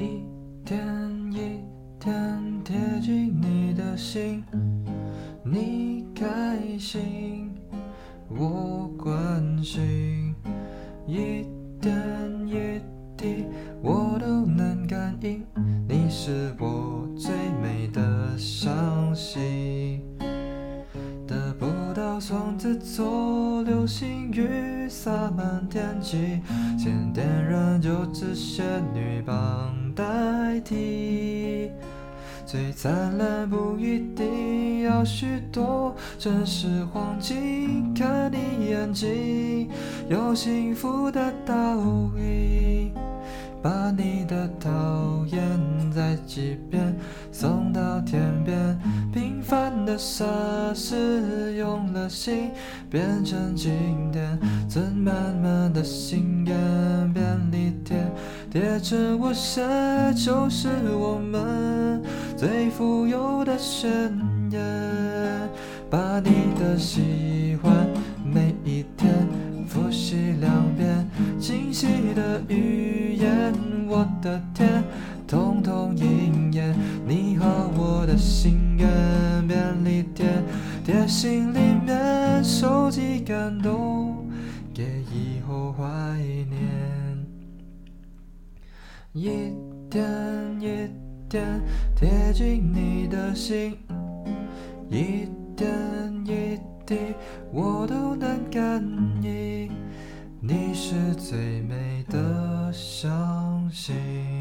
一点一点贴近你的心，你开心，我关心，一点一滴我都能感应，你是我最美的相信。得不到双子座流星雨洒满天际，先点燃就只仙女棒代替。最灿烂不一定要许多真实黄金，看你眼睛有幸福的倒影，把你的讨厌再几遍送到天边。平凡的傻事用了心变成经典，存满满的心愿便利贴，贴成我写就是我们最富有的宣言。把你的喜欢每一天复习两遍，清晰的语言，我的天，通通应验。你和我的心愿便利贴，贴心里面，收集感动，给以后怀念。一点一点贴近你的心，一点一滴我都能感应，你是最美的相信。